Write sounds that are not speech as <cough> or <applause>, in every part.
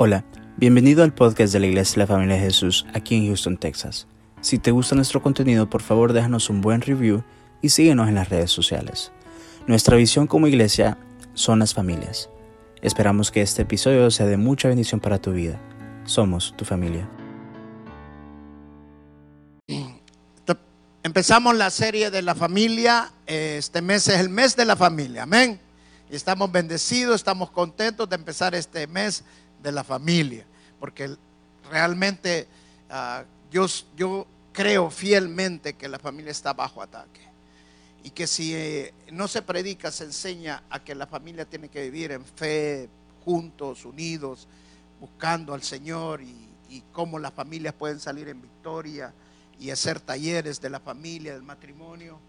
Hola, bienvenido al podcast de la Iglesia de la Familia de Jesús aquí en Houston, Texas. Si te gusta nuestro contenido, por favor déjanos un buen review y síguenos en las redes sociales. Nuestra visión como iglesia son las familias. Esperamos que este episodio sea de mucha bendición para tu vida. Somos tu familia. Empezamos la serie de la familia. Este mes es el mes de la familia. Amén. Estamos bendecidos, estamos contentos de empezar este mes de la familia, porque realmente ah, yo, yo creo fielmente que la familia está bajo ataque y que si eh, no se predica, se enseña a que la familia tiene que vivir en fe, juntos, unidos, buscando al Señor y, cómo las familias pueden salir en victoria y hacer talleres de la familia, del matrimonio.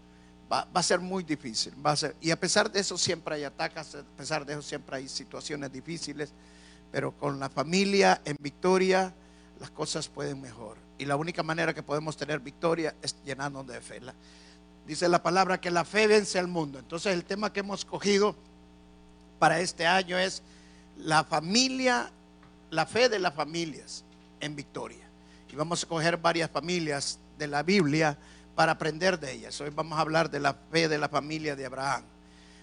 Va, va, a ser muy difícil. Va a ser, y a pesar de eso siempre hay ataques, a pesar de eso siempre hay situaciones difíciles pero con la familia en victoria las cosas pueden mejor. Y la única manera que podemos tener victoria es llenarnos de fe. dice la palabra que la fe vence al mundo. Entonces el tema que hemos cogido para este año es la familia, la fe de las familias en victoria. Y vamos a coger varias familias de la Biblia para aprender de ellas. Hoy vamos a hablar de la fe de la familia de Abraham.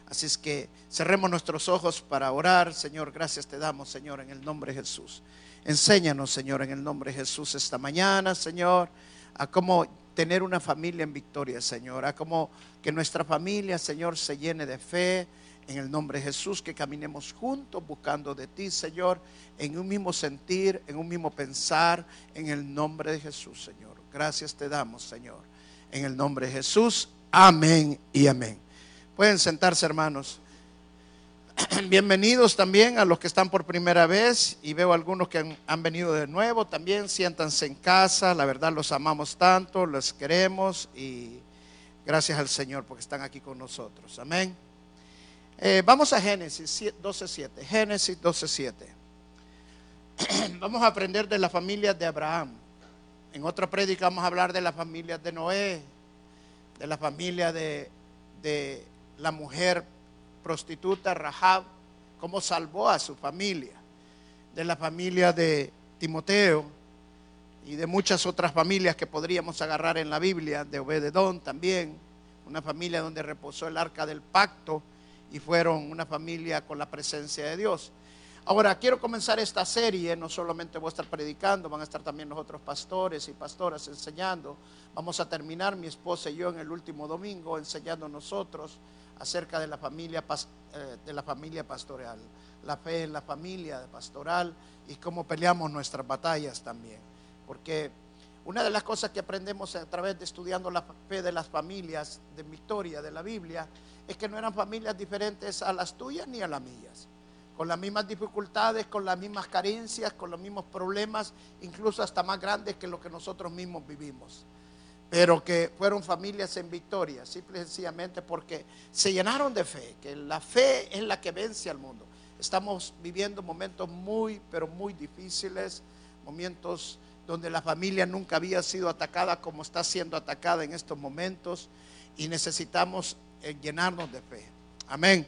Así es que cerremos nuestros ojos para orar. Señor, gracias te damos, Señor, en el nombre de Jesús. Enséñanos, Señor, en el nombre de Jesús esta mañana, Señor, a cómo tener una familia en victoria, Señor, a cómo que nuestra familia, Señor, se llene de fe. En el nombre de Jesús, que caminemos juntos buscando de ti, Señor, en un mismo sentir, en un mismo pensar, en el nombre de Jesús, Señor. Gracias te damos, Señor. En el nombre de Jesús, amén y amén. Pueden sentarse, hermanos. <clears throat> Bienvenidos también a los que están por primera vez y veo algunos que han, venido de nuevo. También siéntanse en casa. La verdad los amamos tanto, los queremos y gracias al Señor porque están aquí con nosotros. Amén. Eh, vamos a Génesis 12.7. Génesis 12.7. <clears throat> vamos a aprender de la familia de Abraham. En otra prédica vamos a hablar de la familia de Noé, de la familia de, de la mujer prostituta Rahab, cómo salvó a su familia, de la familia de Timoteo y de muchas otras familias que podríamos agarrar en la Biblia, de Obededón también, una familia donde reposó el arca del pacto y fueron una familia con la presencia de Dios. Ahora, quiero comenzar esta serie, no solamente voy a estar predicando, van a estar también los otros pastores y pastoras enseñando. Vamos a terminar mi esposa y yo en el último domingo enseñando nosotros acerca de la familia, eh, de la familia pastoral, la fe en la familia pastoral y cómo peleamos nuestras batallas también. Porque una de las cosas que aprendemos a través de estudiando la fe de las familias de Victoria, de la Biblia, es que no eran familias diferentes a las tuyas ni a las mías. Con las mismas dificultades, con las mismas carencias, con los mismos problemas, incluso hasta más grandes que lo que nosotros mismos vivimos pero que fueron familias en victoria, simple y sencillamente porque se llenaron de fe, que la fe es la que vence al mundo. Estamos viviendo momentos muy, pero muy difíciles, momentos donde la familia nunca había sido atacada como está siendo atacada en estos momentos y necesitamos eh, llenarnos de fe. Amén.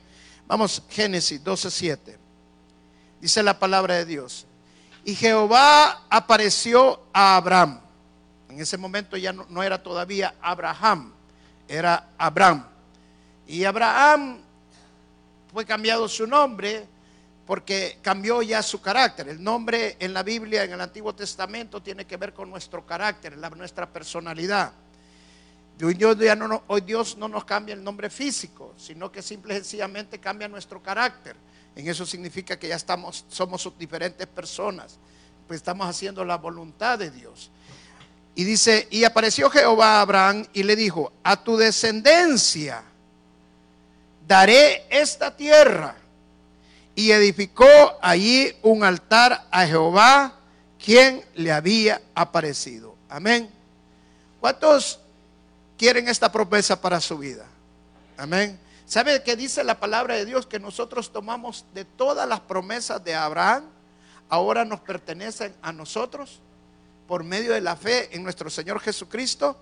Vamos, Génesis 12:7. Dice la palabra de Dios. Y Jehová apareció a Abraham en ese momento ya no, era todavía Abraham, era Abraham. Y Abraham fue cambiado su nombre porque cambió ya su carácter. El nombre en la Biblia, en el Antiguo Testamento, tiene que ver con nuestro carácter, nuestra personalidad. Dios, no, hoy Dios no nos cambia el nombre físico, sino que simple y sencillamente cambia nuestro carácter. En eso significa que ya estamos, somos diferentes personas, pues estamos haciendo la voluntad de Dios. Y dice, y apareció Jehová a Abraham y le dijo, a tu descendencia daré esta tierra. Y edificó allí un altar a Jehová, quien le había aparecido. Amén. ¿Cuántos quieren esta promesa para su vida? Amén. ¿Sabe qué dice la palabra de Dios? Que nosotros tomamos de todas las promesas de Abraham, ahora nos pertenecen a nosotros por medio de la fe en nuestro Señor Jesucristo,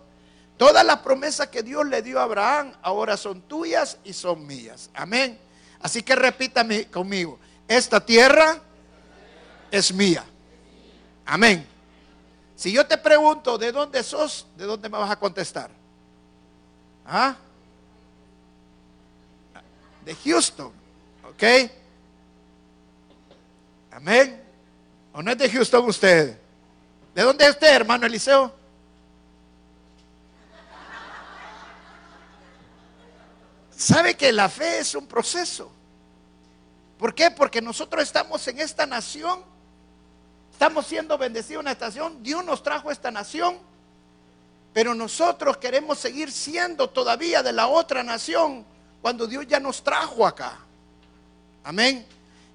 todas las promesas que Dios le dio a Abraham ahora son tuyas y son mías. Amén. Así que repítame conmigo, esta tierra es mía. Amén. Si yo te pregunto de dónde sos, ¿de dónde me vas a contestar? ¿Ah? De Houston. ¿Ok? Amén. ¿O no es de Houston usted? ¿De dónde es usted, hermano Eliseo? ¿Sabe que la fe es un proceso? ¿Por qué? Porque nosotros estamos en esta nación, estamos siendo bendecidos en esta nación, Dios nos trajo esta nación, pero nosotros queremos seguir siendo todavía de la otra nación cuando Dios ya nos trajo acá. Amén.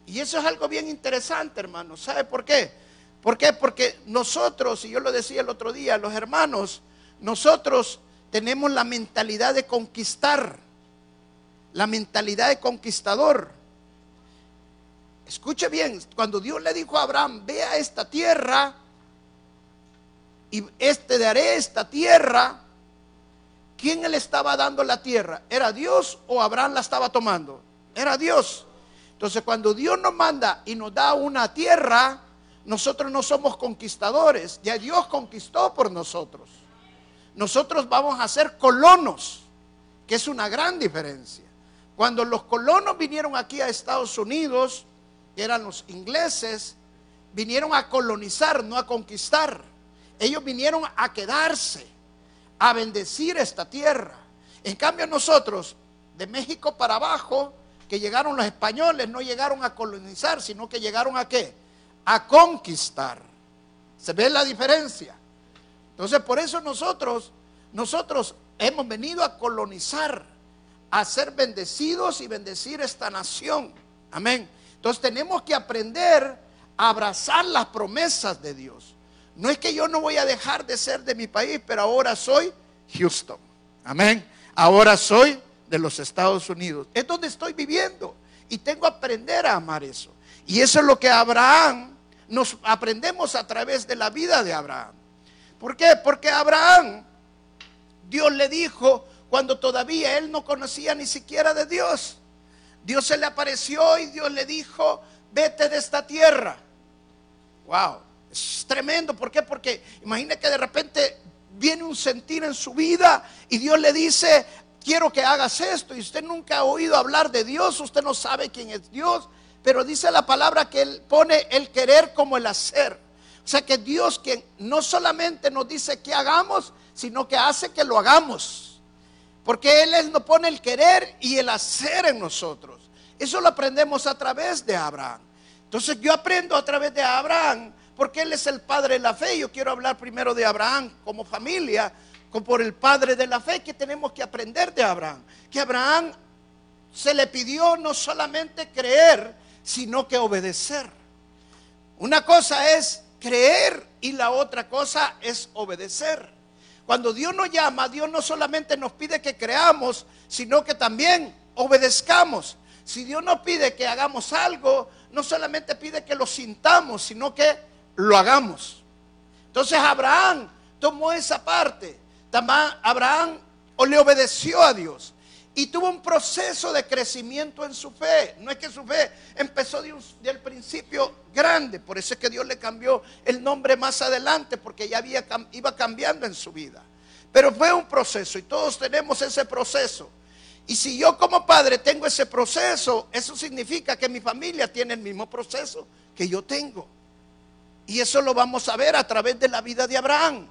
Y eso es algo bien interesante, hermanos. ¿Sabe por qué? ¿Por qué? Porque nosotros, y yo lo decía el otro día, los hermanos, nosotros tenemos la mentalidad de conquistar, la mentalidad de conquistador. Escuche bien, cuando Dios le dijo a Abraham, ve a esta tierra y este daré esta tierra, ¿quién le estaba dando la tierra? ¿Era Dios o Abraham la estaba tomando? Era Dios. Entonces cuando Dios nos manda y nos da una tierra, nosotros no somos conquistadores, ya Dios conquistó por nosotros. Nosotros vamos a ser colonos, que es una gran diferencia. Cuando los colonos vinieron aquí a Estados Unidos, que eran los ingleses, vinieron a colonizar, no a conquistar. Ellos vinieron a quedarse, a bendecir esta tierra. En cambio nosotros, de México para abajo, que llegaron los españoles, no llegaron a colonizar, sino que llegaron a qué? A conquistar. ¿Se ve la diferencia? Entonces, por eso nosotros, nosotros hemos venido a colonizar, a ser bendecidos y bendecir esta nación. Amén. Entonces tenemos que aprender a abrazar las promesas de Dios. No es que yo no voy a dejar de ser de mi país, pero ahora soy Houston. Amén. Ahora soy de los Estados Unidos. Es donde estoy viviendo y tengo que aprender a amar eso. Y eso es lo que Abraham nos aprendemos a través de la vida de Abraham. ¿Por qué? Porque Abraham, Dios le dijo cuando todavía él no conocía ni siquiera de Dios. Dios se le apareció y Dios le dijo, vete de esta tierra. Wow, es tremendo. ¿Por qué? Porque imagina que de repente viene un sentir en su vida y Dios le dice, quiero que hagas esto. Y usted nunca ha oído hablar de Dios, usted no sabe quién es Dios. Pero dice la palabra que Él pone el querer como el hacer. O sea que Dios quien no solamente nos dice que hagamos, sino que hace que lo hagamos. Porque Él nos pone el querer y el hacer en nosotros. Eso lo aprendemos a través de Abraham. Entonces yo aprendo a través de Abraham, porque Él es el padre de la fe. Yo quiero hablar primero de Abraham como familia, como por el padre de la fe, que tenemos que aprender de Abraham. Que Abraham se le pidió no solamente creer, sino que obedecer. Una cosa es creer y la otra cosa es obedecer. Cuando Dios nos llama, Dios no solamente nos pide que creamos, sino que también obedezcamos. Si Dios nos pide que hagamos algo, no solamente pide que lo sintamos, sino que lo hagamos. Entonces Abraham tomó esa parte. Abraham le obedeció a Dios y tuvo un proceso de crecimiento en su fe. No es que su fe empezó de del principio grande, por eso es que Dios le cambió el nombre más adelante, porque ya había, iba cambiando en su vida. Pero fue un proceso y todos tenemos ese proceso. Y si yo como padre tengo ese proceso, eso significa que mi familia tiene el mismo proceso que yo tengo. Y eso lo vamos a ver a través de la vida de Abraham.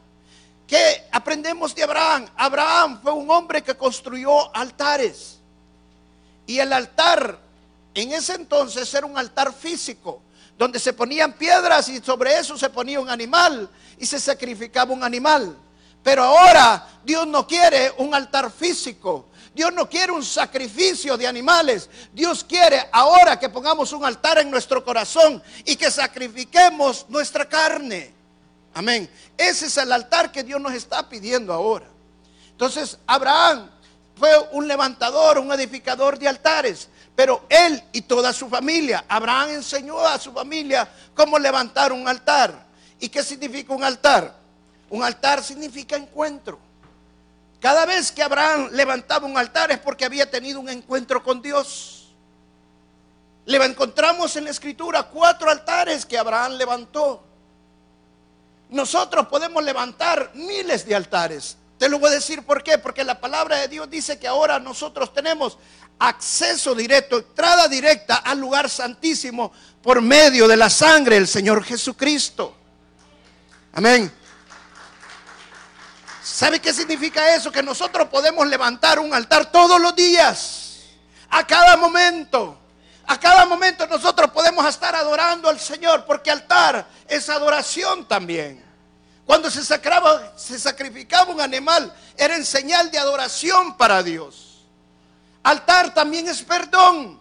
¿Qué aprendemos de Abraham? Abraham fue un hombre que construyó altares. Y el altar en ese entonces era un altar físico, donde se ponían piedras y sobre eso se ponía un animal y se sacrificaba un animal. Pero ahora Dios no quiere un altar físico. Dios no quiere un sacrificio de animales. Dios quiere ahora que pongamos un altar en nuestro corazón y que sacrifiquemos nuestra carne. Amén. Ese es el altar que Dios nos está pidiendo ahora. Entonces, Abraham fue un levantador, un edificador de altares. Pero él y toda su familia, Abraham enseñó a su familia cómo levantar un altar. ¿Y qué significa un altar? Un altar significa encuentro. Cada vez que Abraham levantaba un altar es porque había tenido un encuentro con Dios. Le encontramos en la escritura cuatro altares que Abraham levantó. Nosotros podemos levantar miles de altares. Te lo voy a decir por qué. Porque la palabra de Dios dice que ahora nosotros tenemos acceso directo, entrada directa al lugar santísimo por medio de la sangre del Señor Jesucristo. Amén. ¿Sabe qué significa eso? Que nosotros podemos levantar un altar todos los días, a cada momento. A cada momento nosotros podemos estar adorando al Señor, porque altar es adoración también. Cuando se, se sacrificaba un animal, era en señal de adoración para Dios. Altar también es perdón.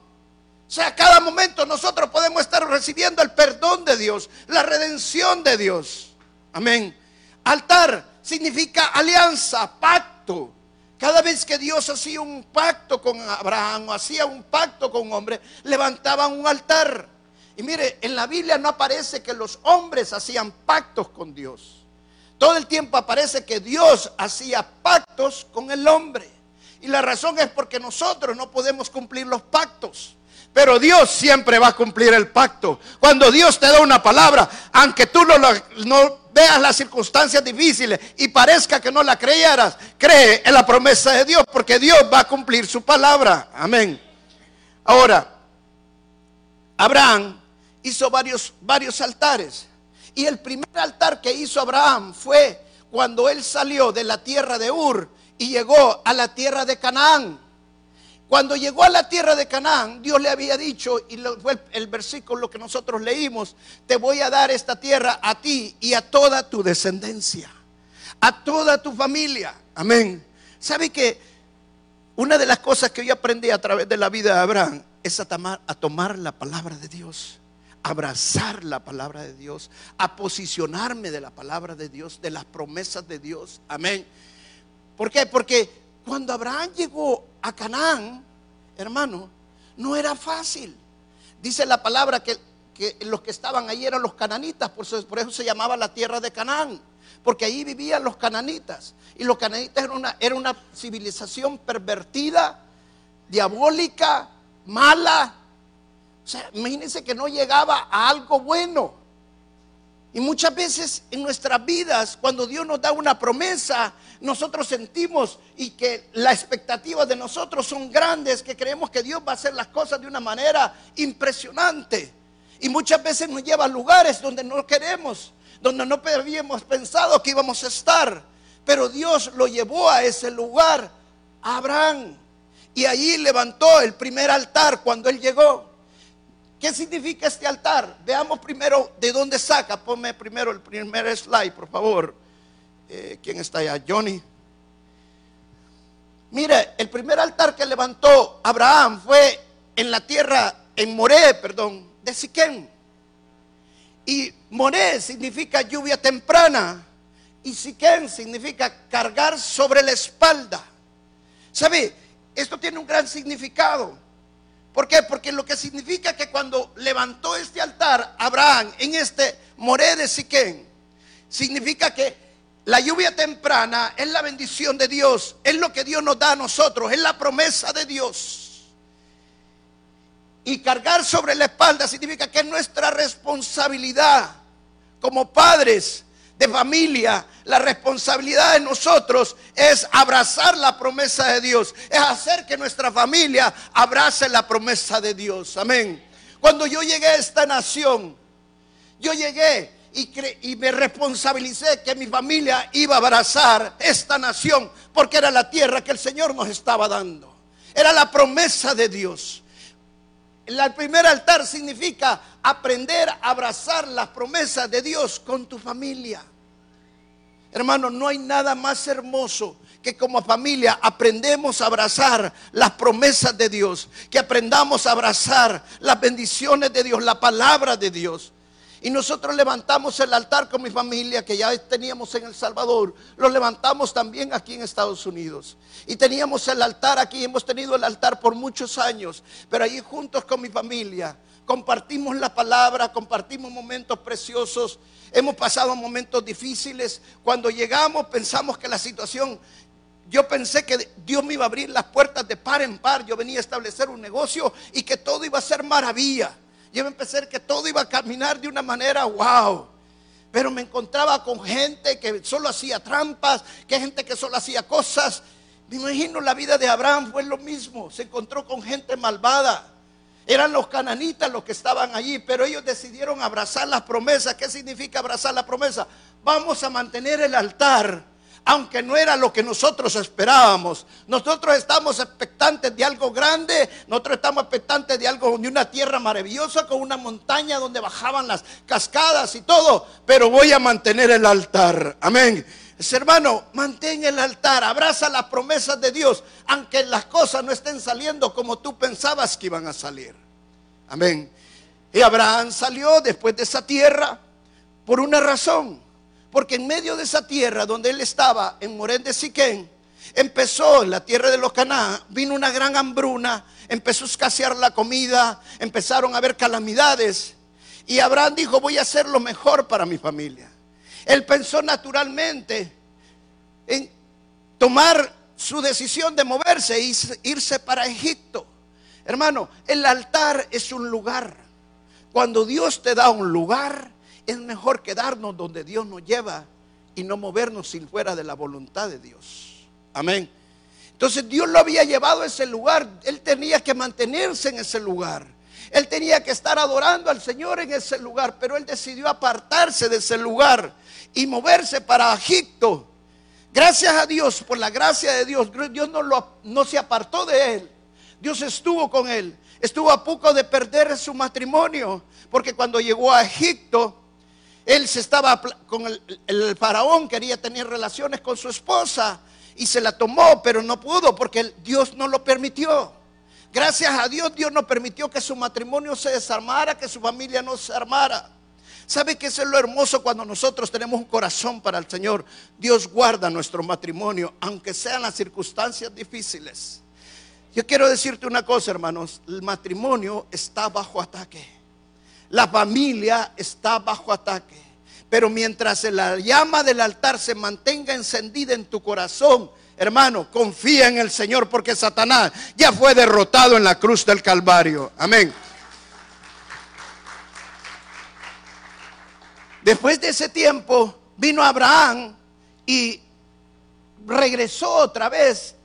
O sea, a cada momento nosotros podemos estar recibiendo el perdón de Dios, la redención de Dios. Amén. Altar significa alianza, pacto. Cada vez que Dios hacía un pacto con Abraham o hacía un pacto con un hombre, levantaban un altar. Y mire, en la Biblia no aparece que los hombres hacían pactos con Dios. Todo el tiempo aparece que Dios hacía pactos con el hombre. Y la razón es porque nosotros no podemos cumplir los pactos. Pero Dios siempre va a cumplir el pacto. Cuando Dios te da una palabra, aunque tú no, veas las circunstancias difíciles y parezca que no la creyeras, cree en la promesa de Dios porque Dios va a cumplir su palabra. Amén. Ahora, Abraham hizo varios, varios altares. Y el primer altar que hizo Abraham fue cuando él salió de la tierra de Ur y llegó a la tierra de Canaán. Cuando llegó a la tierra de Canaán, Dios le había dicho, y fue el, versículo que nosotros leímos, te voy a dar esta tierra a ti y a toda tu descendencia, a toda tu familia. Amén. ¿Sabe que una de las cosas que yo aprendí a través de la vida de Abraham es a tomar, a tomar la palabra de Dios? abrazar la palabra de Dios, a posicionarme de la palabra de Dios, de las promesas de Dios. Amén. ¿Por qué? Porque cuando Abraham llegó a Canaán, hermano, no era fácil. Dice la palabra que, los que estaban ahí eran los cananitas, por eso, se llamaba la tierra de Canaán, porque ahí vivían los cananitas. Y los cananitas eran una, era una civilización pervertida, diabólica, mala. O sea, imagínense que no llegaba a algo bueno. Y muchas veces en nuestras vidas, cuando Dios nos da una promesa, nosotros sentimos y que la expectativa de nosotros son grandes, que creemos que Dios va a hacer las cosas de una manera impresionante. Y muchas veces nos lleva a lugares donde no queremos, donde no habíamos pensado que íbamos a estar. Pero Dios lo llevó a ese lugar, a Abraham. Y allí levantó el primer altar cuando él llegó. ¿Qué significa este altar? Veamos primero de dónde saca. Ponme primero el primer slide, por favor. Eh, ¿Quién está allá? Johnny. Mire, el primer altar que levantó Abraham fue en la tierra, en Moré, perdón, de Siquén. Y Moré significa lluvia temprana. Y Siquén significa cargar sobre la espalda. ¿Sabe? Esto tiene un gran significado. ¿Por qué? Porque lo que significa que cuando levantó este altar, Abraham, en este Moré de Siquén, significa que la lluvia temprana es la bendición de Dios, es lo que Dios nos da a nosotros, es la promesa de Dios. Y cargar sobre la espalda significa que es nuestra responsabilidad como padres de familia, la responsabilidad de nosotros es abrazar la promesa de Dios, es hacer que nuestra familia abrace la promesa de Dios. Amén. Cuando yo llegué a esta nación, yo llegué y, y, me responsabilicé que mi familia iba a abrazar esta nación porque era la tierra que el Señor nos estaba dando. Era la promesa de Dios. El primer altar significa aprender a abrazar las promesas de Dios con tu familia. Hermano, no hay nada más hermoso que como familia aprendemos a abrazar las promesas de Dios, que aprendamos a abrazar las bendiciones de Dios, la palabra de Dios. Y nosotros levantamos el altar con mi familia que ya teníamos en El Salvador. Lo levantamos también aquí en Estados Unidos. Y teníamos el altar aquí, hemos tenido el altar por muchos años. Pero ahí juntos con mi familia compartimos la palabra, compartimos momentos preciosos. Hemos pasado momentos difíciles. Cuando llegamos pensamos que la situación yo pensé que Dios me iba a abrir las puertas de par en par. Yo venía a establecer un negocio y que todo iba a ser maravilla. Yo empecé que todo iba a caminar de una manera wow. Pero me encontraba con gente que solo hacía trampas, que gente que solo hacía cosas. Me imagino la vida de Abraham fue lo mismo. Se encontró con gente malvada. Eran los cananitas los que estaban allí, pero ellos decidieron abrazar las promesas. ¿Qué significa abrazar la promesa? Vamos a mantener el altar aunque no era lo que nosotros esperábamos. Nosotros estamos expectantes de algo grande, nosotros estamos expectantes de algo, de una tierra maravillosa con una montaña donde bajaban las cascadas y todo, pero voy a mantener el altar. Amén. hermano, mantén el altar, abraza las promesas de Dios, aunque las cosas no estén saliendo como tú pensabas que iban a salir. Amén. Y Abraham salió después de esa tierra por una razón porque en medio de esa tierra donde él estaba, en Morén de Siquén, empezó la tierra de los Caná, vino una gran hambruna, empezó a escasear la comida, empezaron a haber calamidades. Y Abraham dijo, voy a hacer lo mejor para mi familia. Él pensó naturalmente en tomar su decisión de moverse e irse para Egipto. Hermano, el altar es un lugar. Cuando Dios te da un lugar, es mejor quedarnos donde Dios nos lleva y no movernos sin fuera de la voluntad de Dios. Amén. Entonces Dios lo había llevado a ese lugar. Él tenía que mantenerse en ese lugar. Él tenía que estar adorando al Señor en ese lugar, pero él decidió apartarse de ese lugar y moverse para Egipto. Gracias a Dios, por la gracia de Dios, Dios no, lo, no se apartó de él. Dios estuvo con él. Estuvo a poco de perder su matrimonio, porque cuando llegó a Egipto, él se estaba con el, faraón, quería tener relaciones con su esposa y se la tomó, pero no pudo porque Dios no lo permitió. Gracias a Dios, Dios no permitió que su matrimonio se desarmara, que su familia no se armara. ¿Sabe qué es lo hermoso cuando nosotros tenemos un corazón para el Señor? Dios guarda nuestro matrimonio, aunque sean las circunstancias difíciles. Yo quiero decirte una cosa, hermanos, el matrimonio está bajo ataque. La familia está bajo ataque. Pero mientras la llama del altar se mantenga encendida en tu corazón, hermano, confía en el Señor porque Satanás ya fue derrotado en la cruz del Calvario. Amén. Después de ese tiempo vino Abraham y regresó otra vez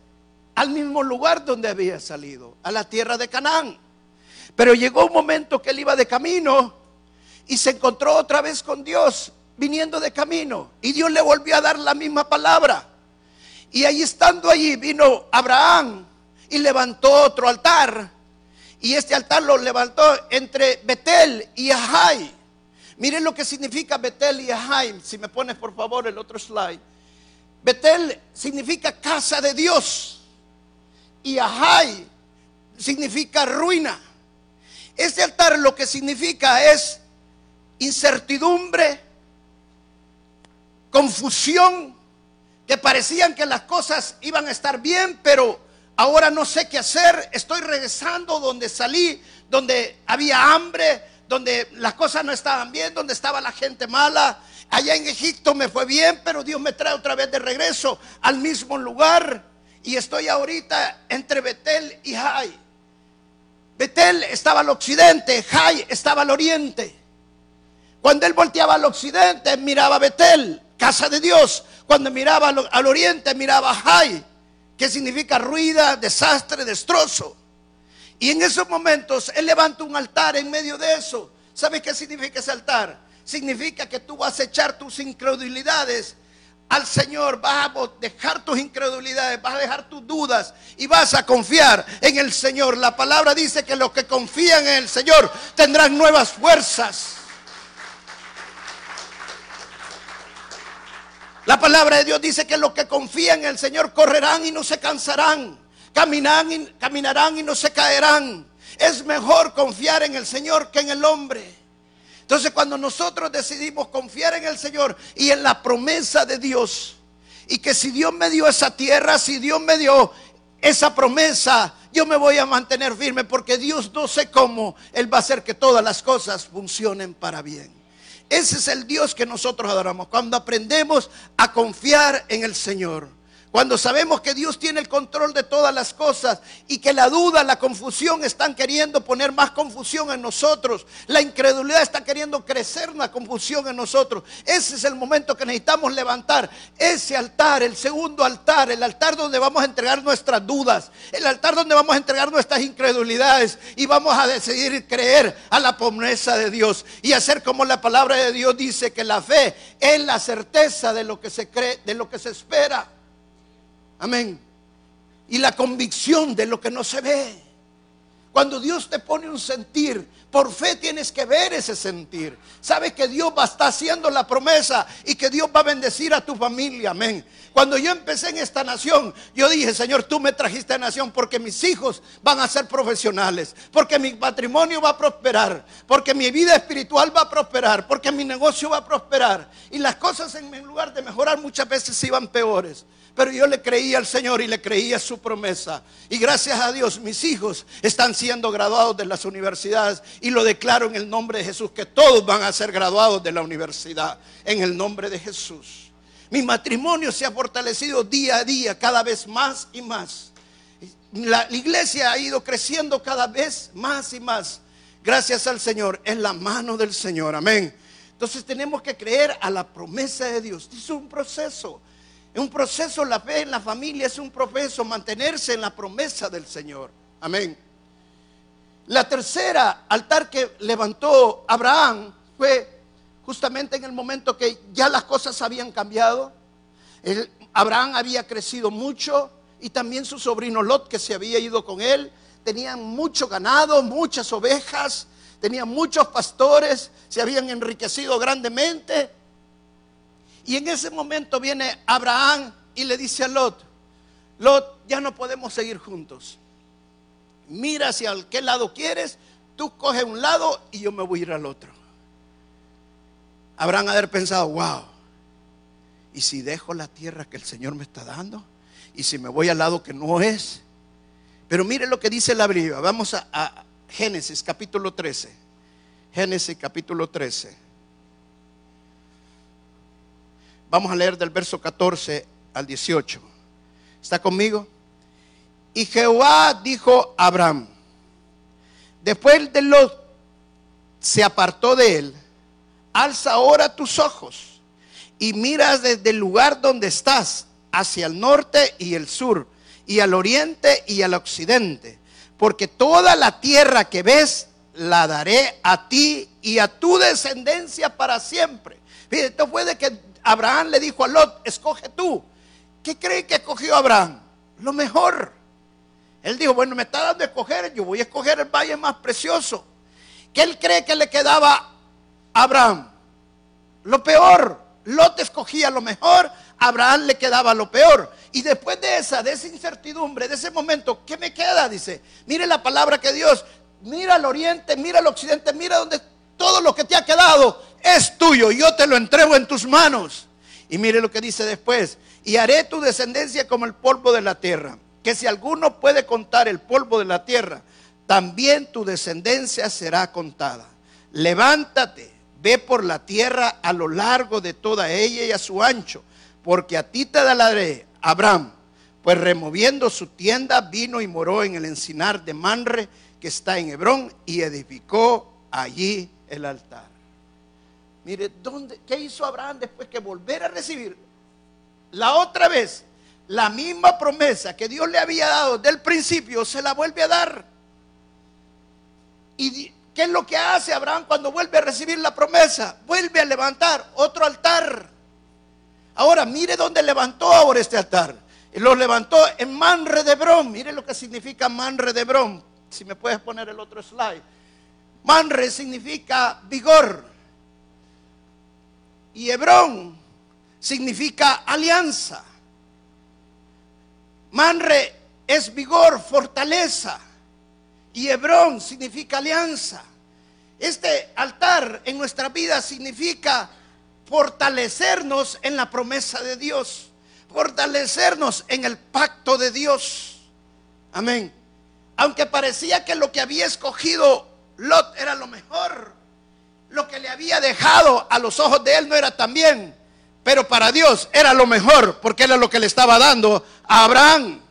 al mismo lugar donde había salido, a la tierra de Canaán. Pero llegó un momento que él iba de camino y se encontró otra vez con Dios viniendo de camino. Y Dios le volvió a dar la misma palabra. Y ahí estando allí vino Abraham y levantó otro altar. Y este altar lo levantó entre Betel y Ahai. Miren lo que significa Betel y Ahai. Si me pones por favor el otro slide. Betel significa casa de Dios. Y Ahai significa ruina. Este altar lo que significa es incertidumbre, confusión, que parecían que las cosas iban a estar bien, pero ahora no sé qué hacer, estoy regresando donde salí, donde había hambre, donde las cosas no estaban bien, donde estaba la gente mala. Allá en Egipto me fue bien, pero Dios me trae otra vez de regreso al mismo lugar. Y estoy ahorita entre Betel y Jai. Betel estaba al occidente, Jai estaba al oriente. Cuando él volteaba al occidente, miraba Betel, casa de Dios. Cuando miraba al, oriente, miraba Jai, que significa ruida, desastre, destrozo. Y en esos momentos él levanta un altar en medio de eso. ¿Sabes qué significa ese altar? Significa que tú vas a echar tus incredulidades al Señor, vas a dejar tus incredulidades, vas a dejar tus dudas y vas a confiar en el Señor. La palabra dice que los que confían en el Señor tendrán nuevas fuerzas. La palabra de Dios dice que los que confían en el Señor correrán y no se cansarán, caminarán y, caminarán y no se caerán. Es mejor confiar en el Señor que en el hombre. Entonces cuando nosotros decidimos confiar en el Señor y en la promesa de Dios, y que si Dios me dio esa tierra, si Dios me dio esa promesa, yo me voy a mantener firme porque Dios no sé cómo, Él va a hacer que todas las cosas funcionen para bien. Ese es el Dios que nosotros adoramos. Cuando aprendemos a confiar en el Señor. Cuando sabemos que Dios tiene el control de todas las cosas y que la duda, la confusión están queriendo poner más confusión en nosotros. La incredulidad está queriendo crecer una confusión en nosotros. Ese es el momento que necesitamos levantar ese altar, el segundo altar, el altar donde vamos a entregar nuestras dudas, el altar donde vamos a entregar nuestras incredulidades y vamos a decidir creer a la promesa de Dios y hacer como la palabra de Dios dice que la fe es la certeza de lo que se cree, de lo que se espera. Amén. Y la convicción de lo que no se ve. Cuando Dios te pone un sentir, por fe tienes que ver ese sentir. Sabes que Dios va a estar haciendo la promesa y que Dios va a bendecir a tu familia. Amén. Cuando yo empecé en esta nación, yo dije, Señor, tú me trajiste a nación porque mis hijos van a ser profesionales, porque mi patrimonio va a prosperar, porque mi vida espiritual va a prosperar, porque mi negocio va a prosperar. Y las cosas en lugar de mejorar muchas veces iban peores. Pero yo le creía al Señor y le creía su promesa. Y gracias a Dios mis hijos están siendo graduados de las universidades. Y lo declaro en el nombre de Jesús, que todos van a ser graduados de la universidad. En el nombre de Jesús. Mi matrimonio se ha fortalecido día a día, cada vez más y más. La, iglesia ha ido creciendo cada vez más y más. Gracias al Señor, en la mano del Señor. Amén. Entonces tenemos que creer a la promesa de Dios. Es un proceso. Un proceso, la fe en la familia es un proceso, mantenerse en la promesa del Señor. Amén. La tercera altar que levantó Abraham fue justamente en el momento que ya las cosas habían cambiado. Abraham había crecido mucho y también su sobrino Lot que se había ido con él. Tenían mucho ganado, muchas ovejas, tenían muchos pastores, se habían enriquecido grandemente. Y en ese momento viene Abraham y le dice a Lot, Lot, ya no podemos seguir juntos. Mira hacia qué lado quieres, tú coge un lado y yo me voy a ir al otro. Habrán haber pensado, wow, ¿y si dejo la tierra que el Señor me está dando? ¿Y si me voy al lado que no es? Pero mire lo que dice la Biblia. Vamos a, a Génesis capítulo 13. Génesis capítulo 13. Vamos a leer del verso 14 al 18. ¿Está conmigo? Y Jehová dijo a Abraham, después de lo se apartó de él, alza ahora tus ojos y miras desde el lugar donde estás hacia el norte y el sur, y al oriente y al occidente, porque toda la tierra que ves la daré a ti y a tu descendencia para siempre. Fíjate, esto fue de que Abraham le dijo a Lot, escoge tú. ¿Qué cree que escogió Abraham? Lo mejor. Él dijo, bueno, me está dando a escoger, yo voy a escoger el valle más precioso. ¿Qué él cree que le quedaba a Abraham? Lo peor. Lot escogía lo mejor, Abraham le quedaba lo peor. Y después de esa, de esa incertidumbre, de ese momento, ¿qué me queda? Dice, mire la palabra que Dios, mira al oriente, mira al occidente, mira donde todo lo que te ha quedado es tuyo, yo te lo entrego en tus manos. Y mire lo que dice después, y haré tu descendencia como el polvo de la tierra, que si alguno puede contar el polvo de la tierra, también tu descendencia será contada. Levántate, ve por la tierra a lo largo de toda ella y a su ancho, porque a ti te daré, Abraham, pues removiendo su tienda vino y moró en el encinar de Manre, que está en Hebrón, y edificó allí el altar. Mire, ¿dónde, ¿qué hizo Abraham después que volver a recibir la otra vez la misma promesa que Dios le había dado del principio? Se la vuelve a dar. ¿Y qué es lo que hace Abraham cuando vuelve a recibir la promesa? Vuelve a levantar otro altar. Ahora, mire dónde levantó ahora este altar. Lo levantó en Manre de Brom. Mire lo que significa Manre de Brom. Si me puedes poner el otro slide. Manre significa vigor. Y Hebrón significa alianza. Manre es vigor, fortaleza. Y Hebrón significa alianza. Este altar en nuestra vida significa fortalecernos en la promesa de Dios, fortalecernos en el pacto de Dios. Amén. Aunque parecía que lo que había escogido Lot era lo mejor, lo que le había dejado a los ojos de él no era tan bien. Pero para Dios era lo mejor porque era lo que le estaba dando a Abraham.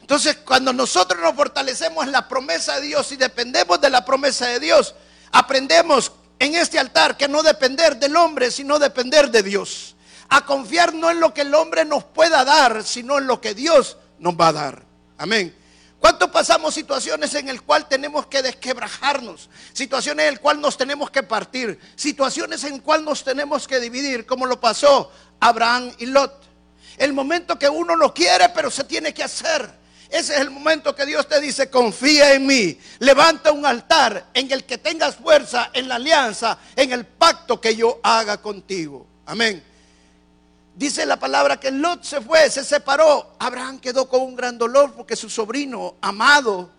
Entonces, cuando nosotros nos fortalecemos en la promesa de Dios y dependemos de la promesa de Dios, aprendemos en este altar que no depender del hombre, sino depender de Dios. A confiar no en lo que el hombre nos pueda dar, sino en lo que Dios nos va a dar. Amén. ¿Cuánto pasamos situaciones en el cual tenemos que desquebrajarnos? Situaciones en el cual nos tenemos que partir. Situaciones en cual nos tenemos que dividir, como lo pasó Abraham y Lot. El momento que uno no quiere, pero se tiene que hacer. Ese es el momento que Dios te dice, confía en mí. Levanta un altar en el que tengas fuerza en la alianza, en el pacto que yo haga contigo. Amén. Dice la palabra que Lot se fue, se separó. Abraham quedó con un gran dolor porque su sobrino amado,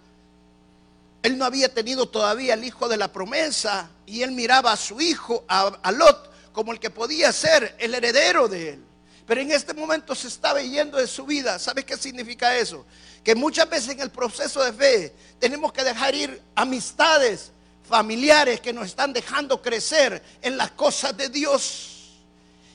él no había tenido todavía el hijo de la promesa y él miraba a su hijo, a, Lot, como el que podía ser el heredero de él. Pero en este momento se estaba yendo de su vida. ¿Sabes qué significa eso? Que muchas veces en el proceso de fe tenemos que dejar ir amistades familiares que nos están dejando crecer en las cosas de Dios.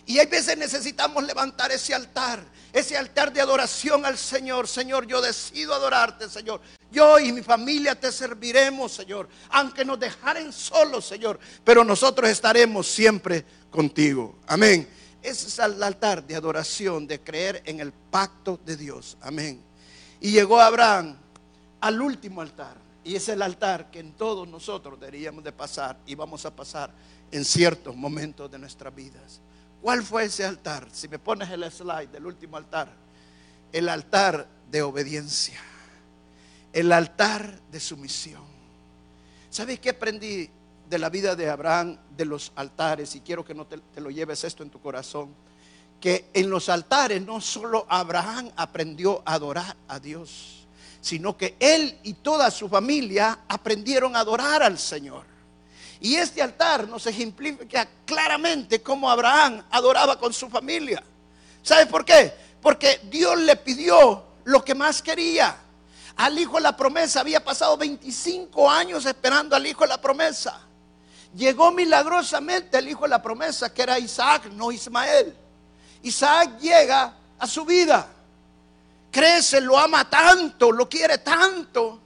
Y hay veces necesitamos levantar ese altar, ese altar de adoración al Señor. Señor, yo decido adorarte, Señor. Yo y mi familia te serviremos, Señor. Aunque nos dejaren solos, Señor. Pero nosotros estaremos siempre contigo. Amén. Ese es el altar de adoración, de creer en el pacto de Dios. Amén. Y llegó Abraham al último altar. Y es el altar que en todos nosotros deberíamos de pasar y vamos a pasar en ciertos momentos de nuestras vidas. ¿Cuál fue ese altar? Si me pones el slide del último altar, el altar de obediencia, el altar de sumisión. ¿Sabes qué aprendí de la vida de Abraham, de los altares? Y quiero que no te, te lo lleves esto en tu corazón. Que en los altares no solo Abraham aprendió a adorar a Dios, sino que él y toda su familia aprendieron a adorar al Señor. Y este altar nos ejemplifica claramente cómo Abraham adoraba con su familia. ¿Sabe por qué? Porque Dios le pidió lo que más quería. Al hijo de la promesa había pasado 25 años esperando al hijo de la promesa. Llegó milagrosamente el hijo de la promesa, que era Isaac, no Ismael. Isaac llega a su vida, crece, lo ama tanto, lo quiere tanto.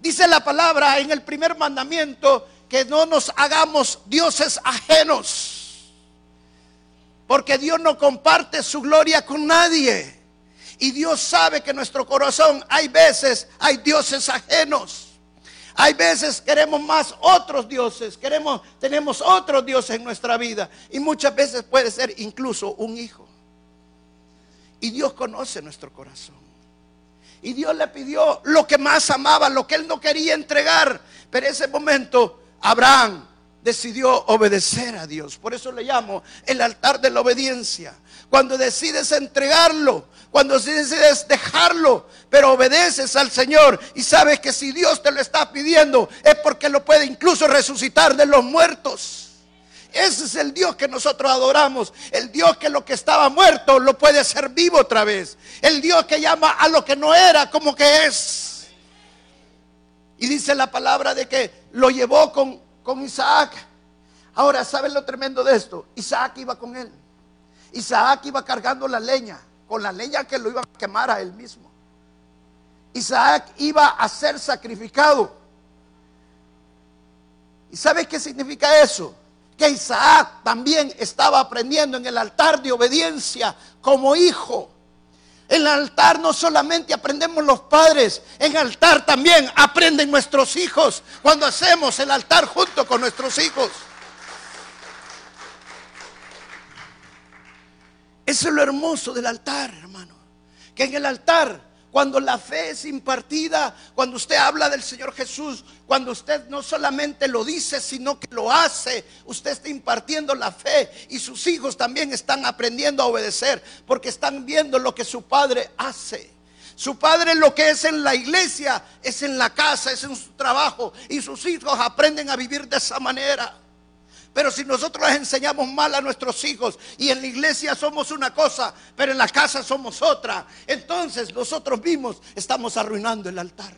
Dice la palabra en el primer mandamiento que no nos hagamos dioses ajenos. Porque Dios no comparte su gloria con nadie. Y Dios sabe que en nuestro corazón hay veces hay dioses ajenos. Hay veces queremos más otros dioses, queremos tenemos otros dioses en nuestra vida y muchas veces puede ser incluso un hijo. Y Dios conoce nuestro corazón. Y Dios le pidió lo que más amaba, lo que él no quería entregar, pero ese momento Abraham decidió obedecer a Dios. Por eso le llamo el altar de la obediencia. Cuando decides entregarlo, cuando decides dejarlo, pero obedeces al Señor y sabes que si Dios te lo está pidiendo es porque lo puede incluso resucitar de los muertos. Ese es el Dios que nosotros adoramos. El Dios que lo que estaba muerto lo puede hacer vivo otra vez. El Dios que llama a lo que no era como que es. Y dice la palabra de que lo llevó con, con Isaac. Ahora, ¿saben lo tremendo de esto? Isaac iba con él. Isaac iba cargando la leña, con la leña que lo iba a quemar a él mismo. Isaac iba a ser sacrificado. ¿Y sabe qué significa eso? Que Isaac también estaba aprendiendo en el altar de obediencia como hijo. En el altar no solamente aprendemos los padres, en el altar también aprenden nuestros hijos cuando hacemos el altar junto con nuestros hijos. Eso es lo hermoso del altar, hermano. Que en el altar cuando la fe es impartida, cuando usted habla del Señor Jesús, cuando usted no solamente lo dice, sino que lo hace, usted está impartiendo la fe y sus hijos también están aprendiendo a obedecer porque están viendo lo que su padre hace. Su padre lo que es en la iglesia es en la casa, es en su trabajo y sus hijos aprenden a vivir de esa manera. Pero si nosotros les enseñamos mal a nuestros hijos y en la iglesia somos una cosa, pero en la casa somos otra, entonces nosotros mismos estamos arruinando el altar.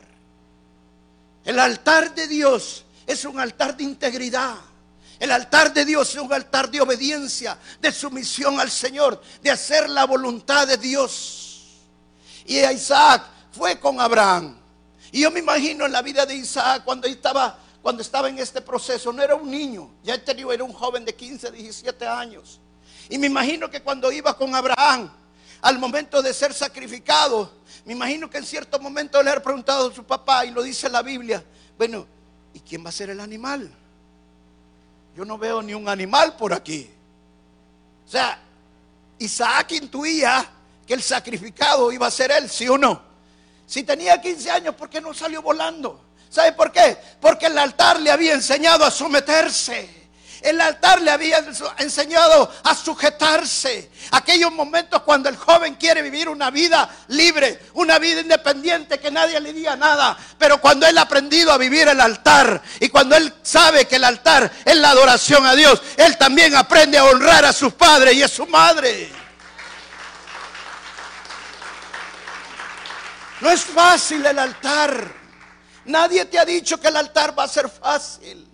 El altar de Dios es un altar de integridad. El altar de Dios es un altar de obediencia, de sumisión al Señor, de hacer la voluntad de Dios. Y Isaac fue con Abraham. Y yo me imagino en la vida de Isaac cuando estaba, cuando estaba en este proceso, no era un niño, ya era un joven de 15, 17 años. Y me imagino que cuando iba con Abraham, al momento de ser sacrificado, me imagino que en cierto momento le ha preguntado a su papá, y lo dice la Biblia, bueno, ¿y quién va a ser el animal? Yo no veo ni un animal por aquí. O sea, Isaac intuía que el sacrificado iba a ser él, sí o no. Si tenía 15 años, ¿por qué no salió volando? ¿Sabe por qué? Porque el altar le había enseñado a someterse. El altar le había enseñado a sujetarse. Aquellos momentos cuando el joven quiere vivir una vida libre, una vida independiente, que nadie le diga nada. Pero cuando él ha aprendido a vivir el altar y cuando él sabe que el altar es la adoración a Dios, él también aprende a honrar a su padre y a su madre. No es fácil el altar. Nadie te ha dicho que el altar va a ser fácil.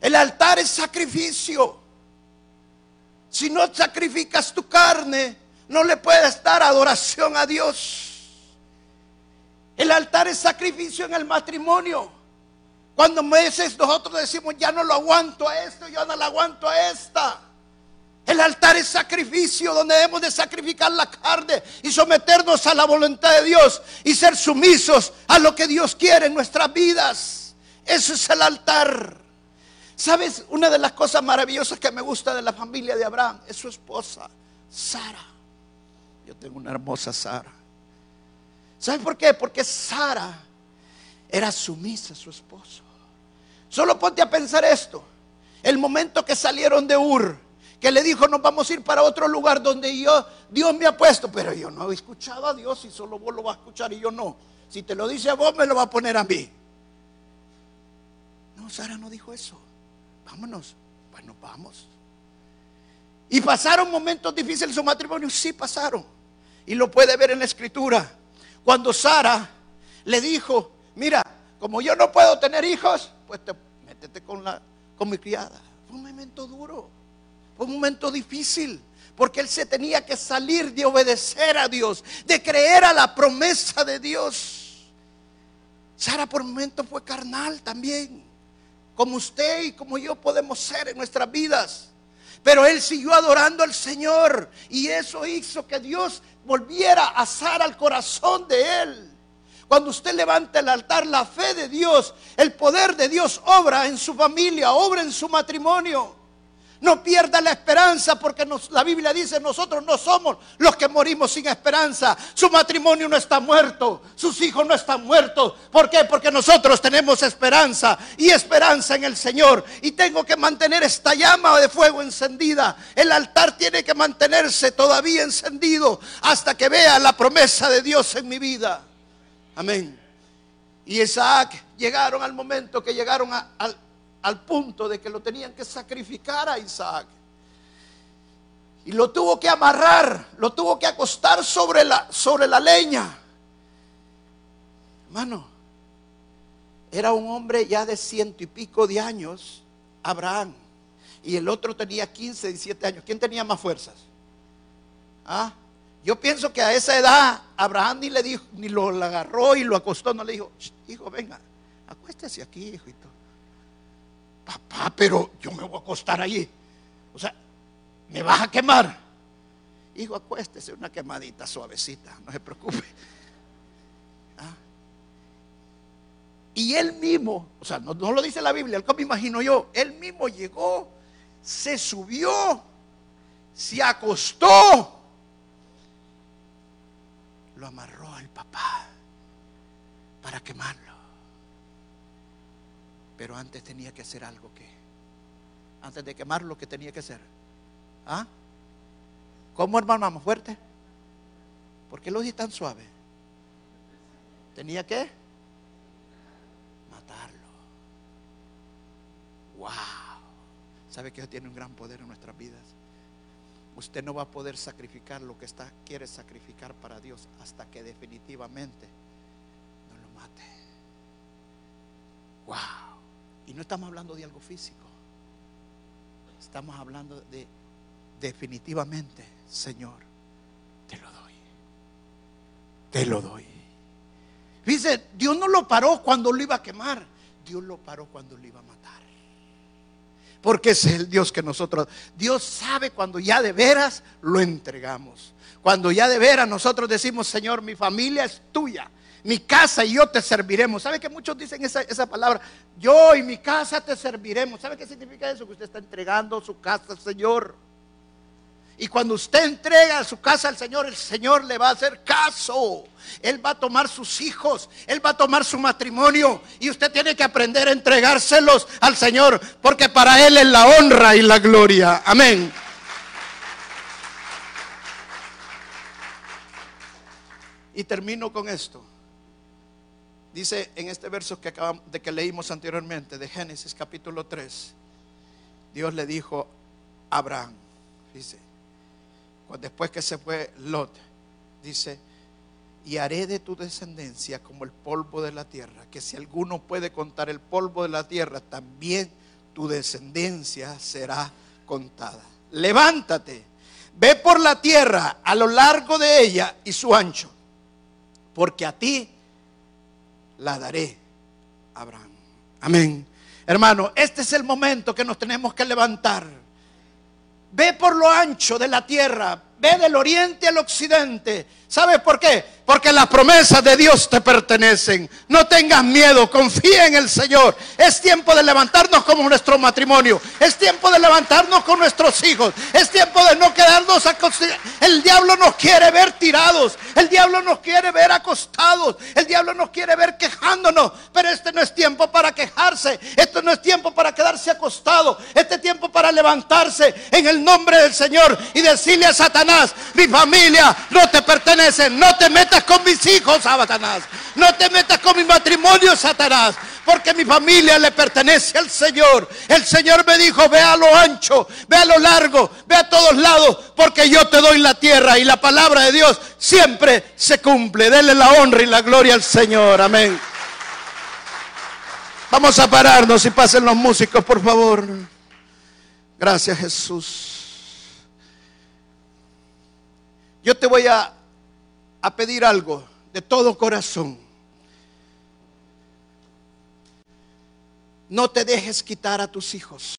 El altar es sacrificio. Si no sacrificas tu carne, no le puedes dar adoración a Dios. El altar es sacrificio en el matrimonio. Cuando meses nosotros decimos, ya no lo aguanto a esto, ya no lo aguanto a esta. El altar es sacrificio donde debemos de sacrificar la carne y someternos a la voluntad de Dios y ser sumisos a lo que Dios quiere en nuestras vidas. Eso es el altar. ¿Sabes? Una de las cosas maravillosas que me gusta de la familia de Abraham es su esposa, Sara. Yo tengo una hermosa Sara. ¿Sabes por qué? Porque Sara era sumisa a su esposo. Solo ponte a pensar esto. El momento que salieron de Ur, que le dijo, nos vamos a ir para otro lugar donde yo, Dios me ha puesto, pero yo no he escuchado a Dios y solo vos lo vas a escuchar y yo no. Si te lo dice a vos, me lo va a poner a mí. No, Sara no dijo eso vámonos. Bueno, vamos. Y pasaron momentos difíciles en su matrimonio, sí pasaron. Y lo puede ver en la escritura. Cuando Sara le dijo, mira, como yo no puedo tener hijos, pues te, métete con, la, con mi criada. Fue un momento duro, fue un momento difícil, porque él se tenía que salir de obedecer a Dios, de creer a la promesa de Dios. Sara por un momento fue carnal también como usted y como yo podemos ser en nuestras vidas. Pero él siguió adorando al Señor y eso hizo que Dios volviera a asar al corazón de él. Cuando usted levanta el altar, la fe de Dios, el poder de Dios obra en su familia, obra en su matrimonio. No pierda la esperanza porque la Biblia dice, nosotros no somos los que morimos sin esperanza. Su matrimonio no está muerto, sus hijos no están muertos. ¿Por qué? Porque nosotros tenemos esperanza y esperanza en el Señor. Y tengo que mantener esta llama de fuego encendida. El altar tiene que mantenerse todavía encendido hasta que vea la promesa de Dios en mi vida. Amén. Y Isaac llegaron al momento que llegaron al al punto de que lo tenían que sacrificar a Isaac. Y lo tuvo que amarrar, lo tuvo que acostar sobre la, sobre la leña. Hermano, era un hombre ya de ciento y pico de años, Abraham. Y el otro tenía 15, 17 años. ¿Quién tenía más fuerzas? ¿Ah? Yo pienso que a esa edad Abraham ni le dijo, ni lo agarró y lo acostó, no le dijo, hijo, venga, acuéstese aquí, hijito papá, pero yo me voy a acostar allí. O sea, me vas a quemar. Hijo, acuéstese una quemadita suavecita, no se preocupe. ¿Ah? Y él mismo, o sea, no, lo dice la Biblia, el me imagino yo, él mismo llegó, se subió, se acostó, lo amarró al papá para quemarlo. Pero antes tenía que hacer algo que, antes de quemar lo que tenía que hacer. ¿Ah? ¿Cómo hermano más fuerte? ¿Por qué lo dije tan suave? Tenía que matarlo. Wow. ¿Sabe que Dios tiene un gran poder en nuestras vidas? Usted no va a poder sacrificar lo que está, quiere sacrificar para Dios hasta que definitivamente no lo mate. Wow. Y no estamos hablando de algo físico. estamos hablando de definitivamente, Señor, te lo doy. Te lo doy. Dice, Dios no lo paró cuando lo iba a quemar. Dios lo paró cuando lo iba a matar. Porque es el Dios que nosotros, Dios sabe cuando ya de veras lo entregamos. Cuando ya de veras nosotros decimos, Señor, mi familia es tuya, mi casa y yo te serviremos. ¿Sabe que muchos dicen esa, esa palabra? Yo y mi casa te serviremos. ¿Sabe qué significa eso? Que usted está entregando su casa al Señor. Y cuando usted entrega su casa al Señor, el Señor le va a hacer caso. Él va a tomar sus hijos, Él va a tomar su matrimonio. Y usted tiene que aprender a entregárselos al Señor, porque para Él es la honra y la gloria. Amén. Y termino con esto. Dice en este verso que acabamos de que leímos anteriormente de Génesis capítulo 3. Dios le dijo a Abraham, dice, después que se fue Lot, dice, y haré de tu descendencia como el polvo de la tierra, que si alguno puede contar el polvo de la tierra, también tu descendencia será contada. Levántate, ve por la tierra a lo largo de ella y su ancho, porque a ti la daré, Abraham. Amén. Hermano, este es el momento que nos tenemos que levantar. Ve por lo ancho de la tierra, ve del oriente al occidente. ¿Sabes por qué? Porque las promesas de Dios te pertenecen. No tengas miedo, confía en el Señor. Es tiempo de levantarnos como nuestro matrimonio. Es tiempo de levantarnos con nuestros hijos. Es tiempo de no quedarnos acostados. El diablo nos quiere ver tirados. El diablo nos quiere ver acostados. El diablo nos quiere ver quejándonos. Pero este no es tiempo para quejarse. Este no es tiempo para quedarse acostado. Este es tiempo para levantarse en el nombre del Señor y decirle a Mi familia no te pertenece no te metas con mis hijos, Satanás. No te metas con mi matrimonio, Satanás. Porque mi familia le pertenece al Señor. El Señor me dijo, ve a lo ancho, ve a lo largo, ve a todos lados, porque yo te doy la tierra. Y la palabra de Dios siempre se cumple. Dele la honra y la gloria al Señor. Amén. Vamos a pararnos y pasen los músicos, por favor. Gracias, Jesús. Yo te voy a a pedir algo de todo corazón. No te dejes quitar a tus hijos.